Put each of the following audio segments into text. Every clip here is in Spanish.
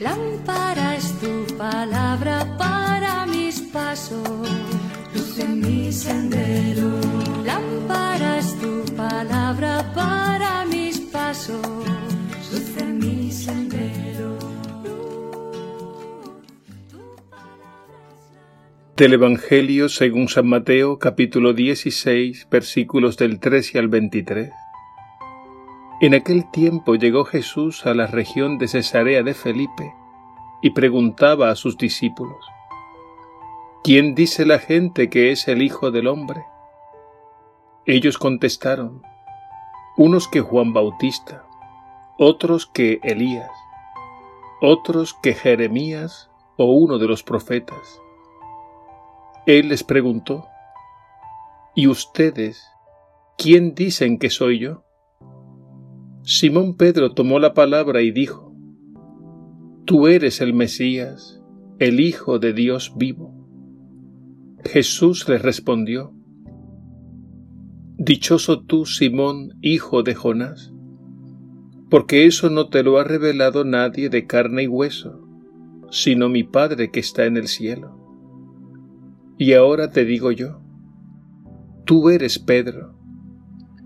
Lámpara es tu palabra para mis pasos, luz en mi sendero. Lámpara es tu palabra para mis pasos, luz en mi sendero. Del Evangelio según San Mateo capítulo 16 versículos del 13 al 23. En aquel tiempo llegó Jesús a la región de Cesarea de Felipe y preguntaba a sus discípulos, ¿quién dice la gente que es el Hijo del Hombre? Ellos contestaron, unos que Juan Bautista, otros que Elías, otros que Jeremías o uno de los profetas. Él les preguntó, ¿y ustedes quién dicen que soy yo? Simón Pedro tomó la palabra y dijo, Tú eres el Mesías, el Hijo de Dios vivo. Jesús le respondió, Dichoso tú, Simón, hijo de Jonás, porque eso no te lo ha revelado nadie de carne y hueso, sino mi Padre que está en el cielo. Y ahora te digo yo, tú eres Pedro,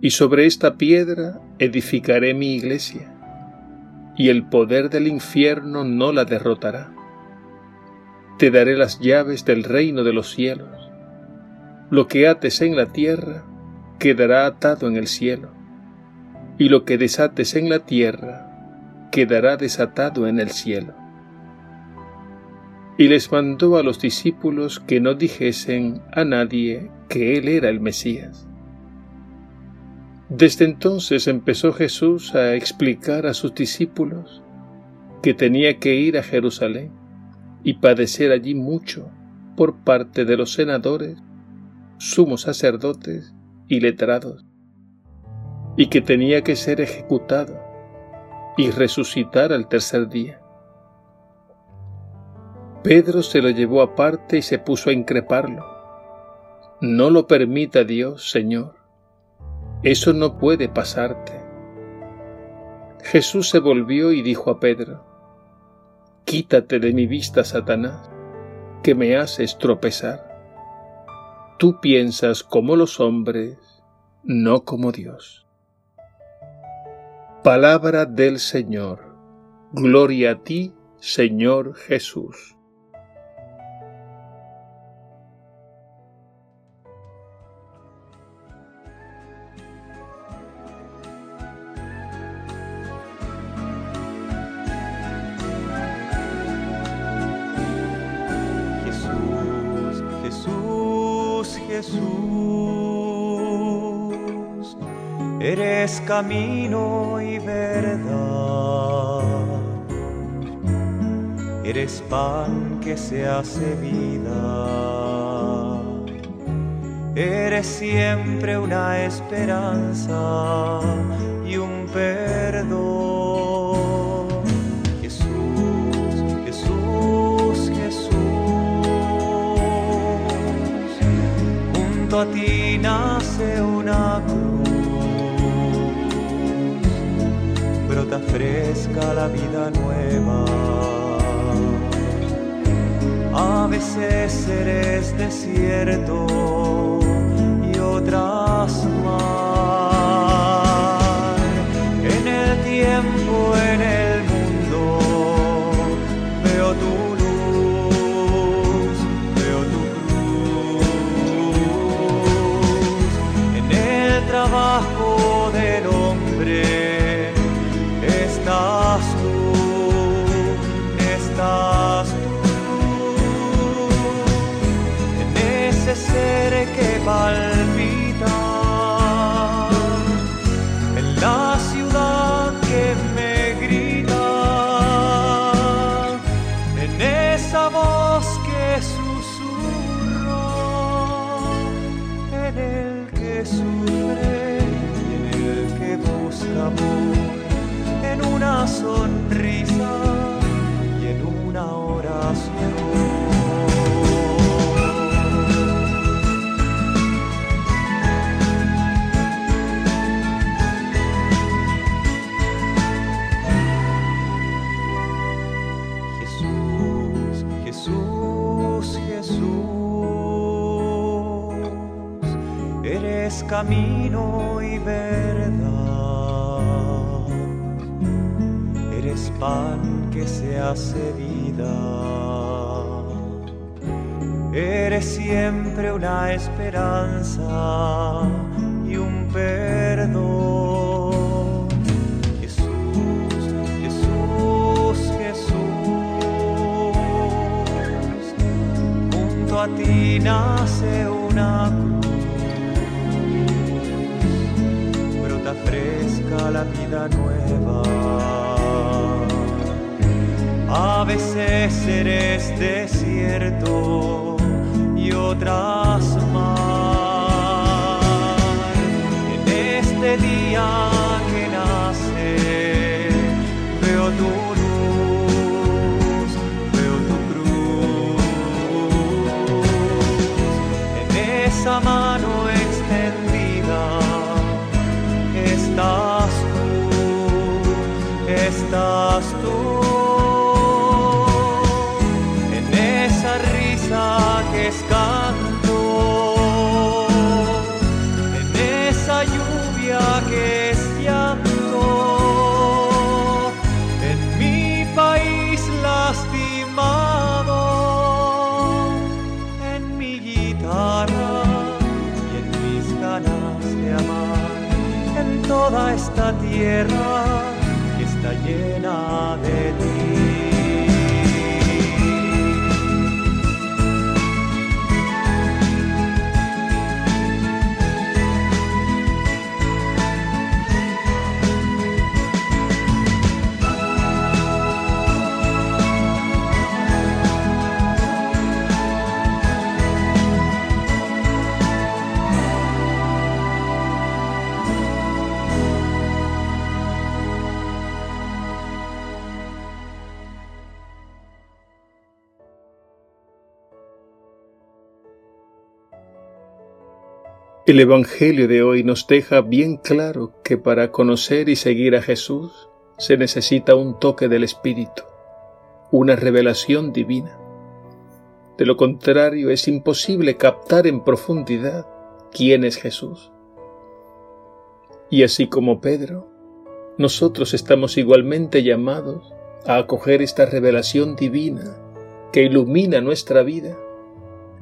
y sobre esta piedra edificaré mi iglesia, y el poder del infierno no la derrotará. Te daré las llaves del reino de los cielos. Lo que ates en la tierra quedará atado en el cielo, y lo que desates en la tierra quedará desatado en el cielo. Y les mandó a los discípulos que no dijesen a nadie que él era el Mesías. Desde entonces empezó Jesús a explicar a sus discípulos que tenía que ir a Jerusalén y padecer allí mucho por parte de los senadores, sumos sacerdotes y letrados, y que tenía que ser ejecutado y resucitar al tercer día. Pedro se lo llevó aparte y se puso a increparlo. No lo permita Dios, Señor eso no puede pasarte. Jesús se volvió y dijo a Pedro, Quítate de mi vista, Satanás, que me haces tropezar. Tú piensas como los hombres, no como Dios. Palabra del Señor. Gloria a ti, Señor Jesús. Jesús, eres camino y verdad, eres pan que se hace vida, eres siempre una esperanza y un perdón a ti nace una cruz, brota fresca la vida nueva. A veces eres desierto y otras más. En el tiempo, en eres camino y verdad, eres pan que se hace vida, eres siempre una esperanza y un perdón. Jesús, Jesús, Jesús, junto a ti nace una la vida nueva. A veces eres desierto y otras más. En este día toda esta tierra que está llena de ti. El Evangelio de hoy nos deja bien claro que para conocer y seguir a Jesús se necesita un toque del Espíritu, una revelación divina. De lo contrario es imposible captar en profundidad quién es Jesús. Y así como Pedro, nosotros estamos igualmente llamados a acoger esta revelación divina que ilumina nuestra vida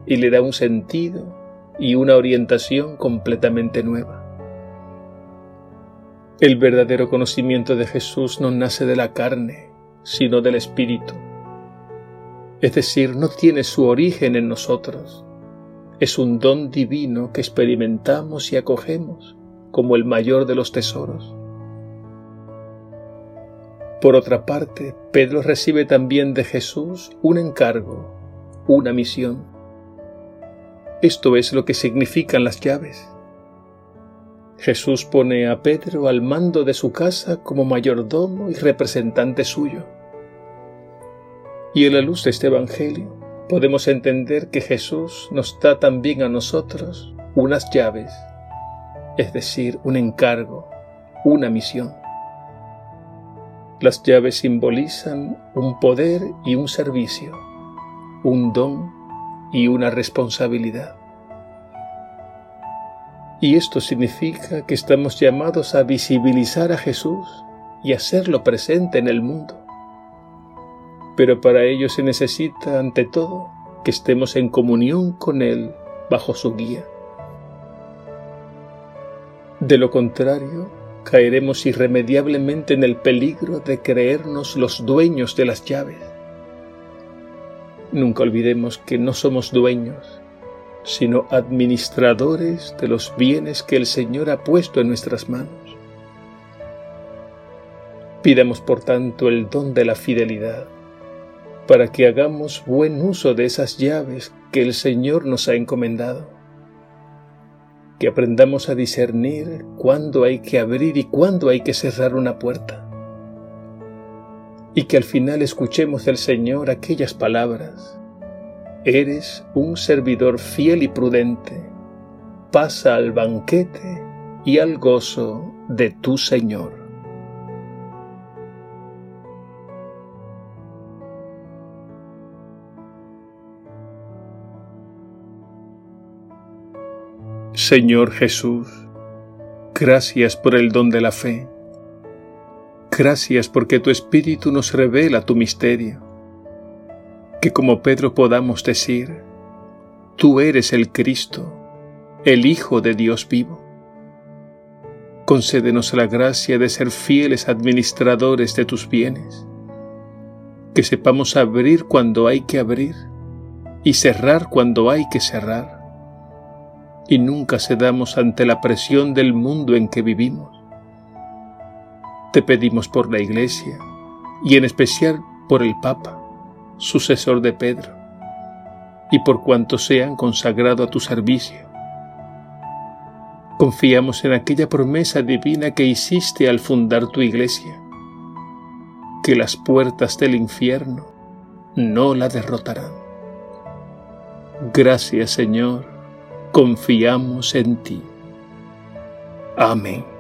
y le da un sentido y una orientación completamente nueva. El verdadero conocimiento de Jesús no nace de la carne, sino del Espíritu. Es decir, no tiene su origen en nosotros. Es un don divino que experimentamos y acogemos como el mayor de los tesoros. Por otra parte, Pedro recibe también de Jesús un encargo, una misión. Esto es lo que significan las llaves. Jesús pone a Pedro al mando de su casa como mayordomo y representante suyo. Y en la luz de este Evangelio podemos entender que Jesús nos da también a nosotros unas llaves, es decir, un encargo, una misión. Las llaves simbolizan un poder y un servicio, un don y una responsabilidad. Y esto significa que estamos llamados a visibilizar a Jesús y hacerlo presente en el mundo. Pero para ello se necesita, ante todo, que estemos en comunión con Él bajo su guía. De lo contrario, caeremos irremediablemente en el peligro de creernos los dueños de las llaves Nunca olvidemos que no somos dueños, sino administradores de los bienes que el Señor ha puesto en nuestras manos. Pidamos por tanto el don de la fidelidad, para que hagamos buen uso de esas llaves que el Señor nos ha encomendado. Que aprendamos a discernir cuándo hay que abrir y cuándo hay que cerrar una puerta y que al final escuchemos del Señor aquellas palabras. Eres un servidor fiel y prudente, pasa al banquete y al gozo de tu Señor. Señor Jesús, gracias por el don de la fe. Gracias porque tu Espíritu nos revela tu misterio. Que como Pedro podamos decir, tú eres el Cristo, el Hijo de Dios vivo. Concédenos la gracia de ser fieles administradores de tus bienes, que sepamos abrir cuando hay que abrir y cerrar cuando hay que cerrar, y nunca cedamos ante la presión del mundo en que vivimos. Te pedimos por la Iglesia y en especial por el Papa, sucesor de Pedro, y por cuantos sean consagrado a tu servicio Confiamos en aquella promesa divina que hiciste al fundar tu iglesia, que las puertas del infierno no la derrotarán. Gracias Señor, confiamos en ti. Amén.